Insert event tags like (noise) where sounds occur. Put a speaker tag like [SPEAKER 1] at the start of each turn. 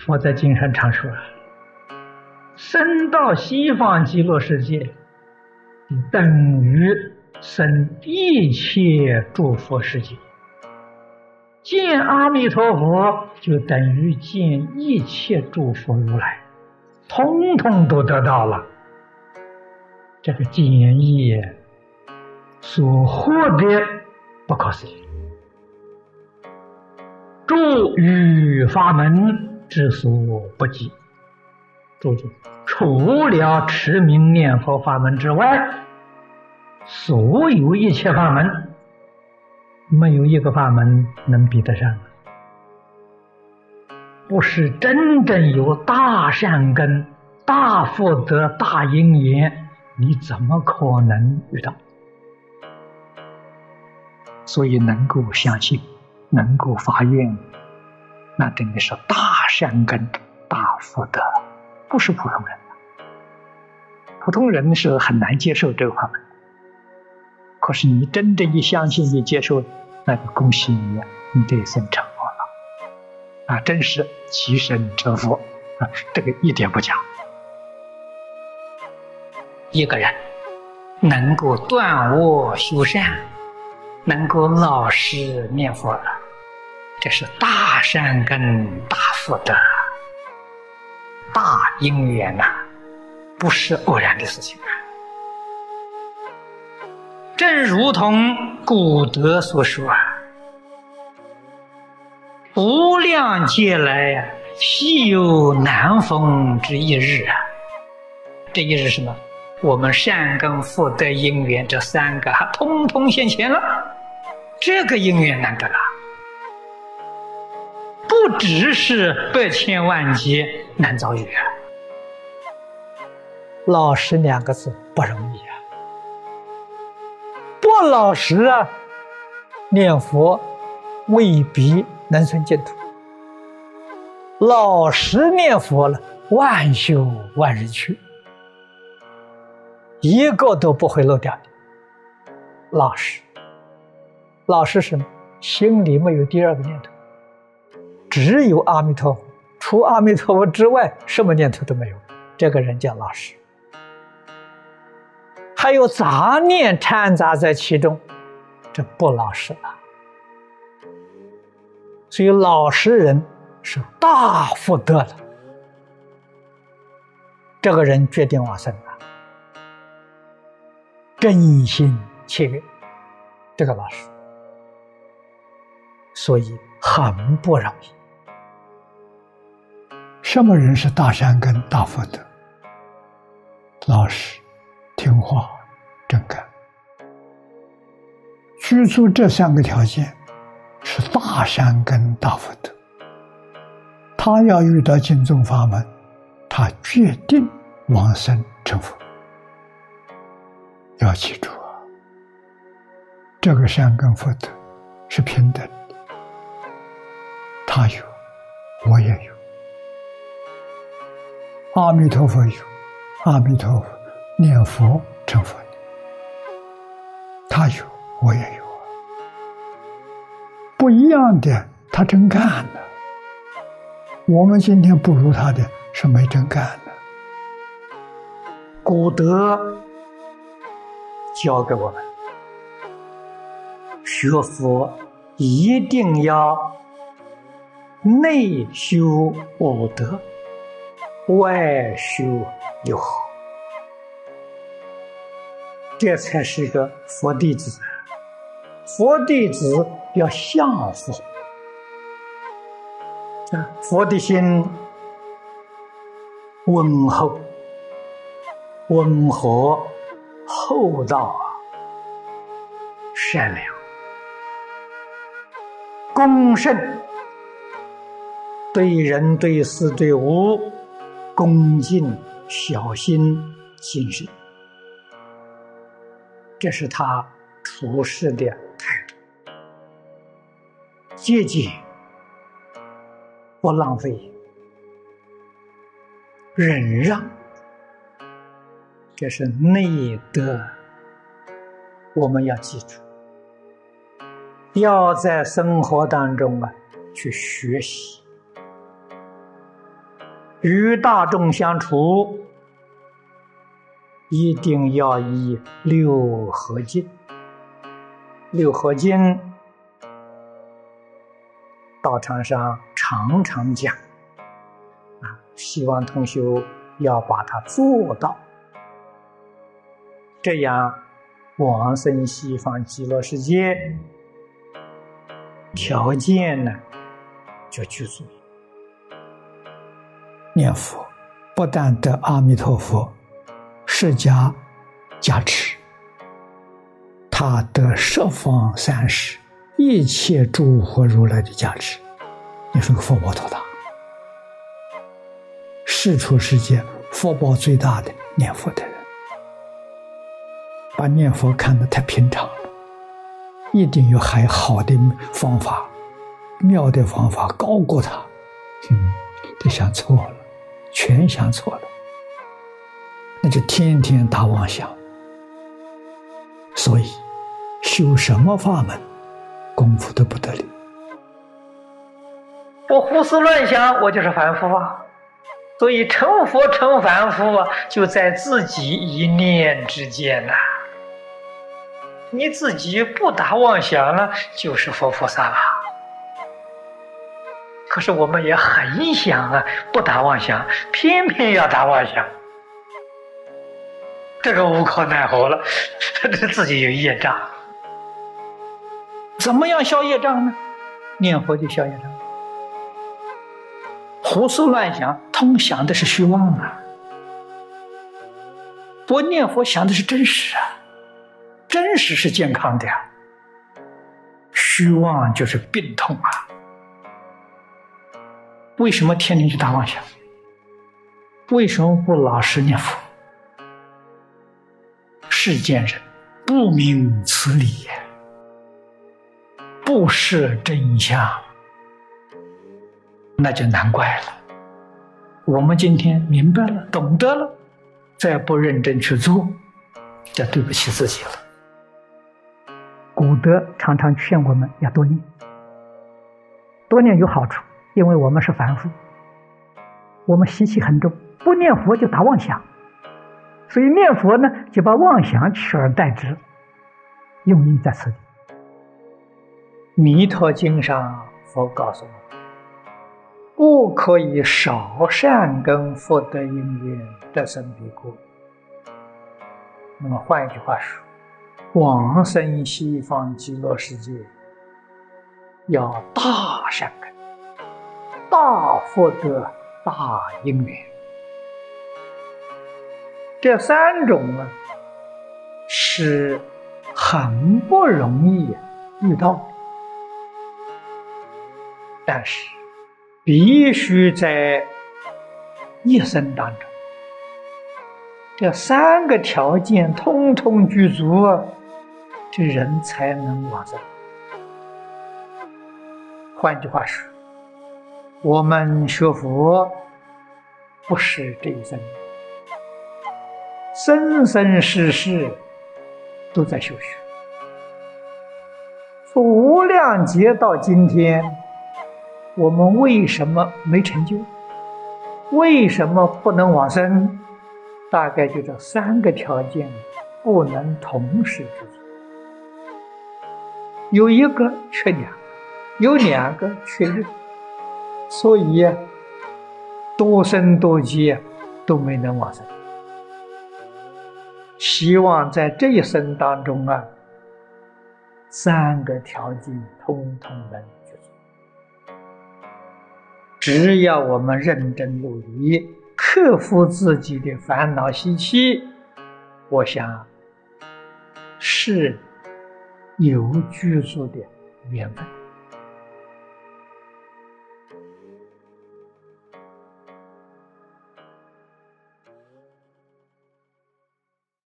[SPEAKER 1] 佛在经上常说：“生到西方极乐世界，等于生一切诸佛世界；见阿弥陀佛，就等于见一切诸佛如来，通通都得到了。这个简易所获的不可思议。诸语法门之所不及。注意，除了持名念佛法门之外，所有一切法门，没有一个法门能比得上。不是真正有大善根、大福德、大因缘，你怎么可能遇到？所以能够相信，能够发愿，那真的是大善根、大福德。不是普通人，普通人是很难接受这个法。可是你真正一相信、一接受，那个恭喜你，你这一生成佛了，啊，真是其身成佛啊！这个一点不假。一个人能够断恶修善，能够老实念佛了，这是大善根、大福德。大因缘呐，不是偶然的事情啊！正如同古德所说啊：“无量劫来，稀有难逢之一日啊！”这一日什么？我们善根福德因缘这三个，通通现前了，这个因缘难得了。不只是百千万劫难遭遇啊！老实两个字不容易啊！不老实啊，念佛未必能生净土；老实念佛了，万修万人去，一个都不会漏掉的。老实，老实什么？心里没有第二个念头。只有阿弥陀佛，除阿弥陀佛之外，什么念头都没有。这个人叫老实。还有杂念掺杂在其中，这不老实了。所以老实人是大福德的。这个人决定往生了，真心切愿，这个老实，所以很不容易。什么人是大善根、大福德？老实、听话、正干，居住这三个条件是大善根、大福德。他要遇到净宗法门，他决定往生成佛。要记住啊，这个善根福德是平等的，他有，我也有。阿弥陀佛有，阿弥陀佛念佛成佛的，他有，我也有啊。不一样的，他真干了。我们今天不如他的是没真干的。古德教给我们，学佛一定要内修五德。外修有，这才是个佛弟子。佛弟子要向佛，啊，佛的心温厚、温和、厚道啊，善良、恭慎，对人、对事、对物。恭敬、小心、谨慎，这是他处事的态度。节俭，不浪费，忍让，这是内德。我们要记住，要在生活当中啊去学习。与大众相处，一定要以六合敬。六合敬，道场上常常讲，啊，希望同学要把它做到，这样往生西方极乐世界条件呢就具足。念佛不但得阿弥陀佛释迦加持。他得十方三世一切诸佛如来的加持，你说个福报多大？世出世界福报最大的念佛的人，把念佛看得太平常了，一定有还好的方法，妙的方法高过他，嗯，都想错了，全想错了，那就天天打妄想，所以。修什么法门，功夫都不得了。我胡思乱想，我就是凡夫啊。所以成佛成凡夫啊，就在自己一念之间呐。你自己不打妄想了，就是佛菩萨了。可是我们也很想啊，不打妄想，偏偏要打妄想，这个无可奈何了，这 (laughs) 自己有业障。怎么样消业障呢？念佛就消业障。胡思乱想，通想的是虚妄啊；不念佛想的是真实啊，真实是健康的呀。虚妄就是病痛啊。为什么天天去打妄想？为什么不老实念佛？世间人不明此理。不识真相，那就难怪了。我们今天明白了、懂得了，再不认真去做，就对不起自己了。古德常常劝我们要多念，多念有好处，因为我们是凡夫，我们习气很重，不念佛就打妄想，所以念佛呢，就把妄想取而代之，用意在此地。《弥陀经》上，佛告诉我们：不可以少善根福德因缘得生彼国。那么换一句话说，往生西方极乐世界要大善、大福德、大因缘，这三种啊是很不容易遇到的。但是，必须在一生当中，这三个条件通通具足，这人才能往生。换句话说，我们学佛不是这一生，生生世世都在修学，从无量劫到今天。我们为什么没成就？为什么不能往生？大概就这三个条件不能同时具足，有一个缺两，有两个缺一，所以多生多劫都没能往生。希望在这一生当中啊，三个条件通通能。只要我们认真努力，克服自己的烦恼习气，我想是有居住的缘分。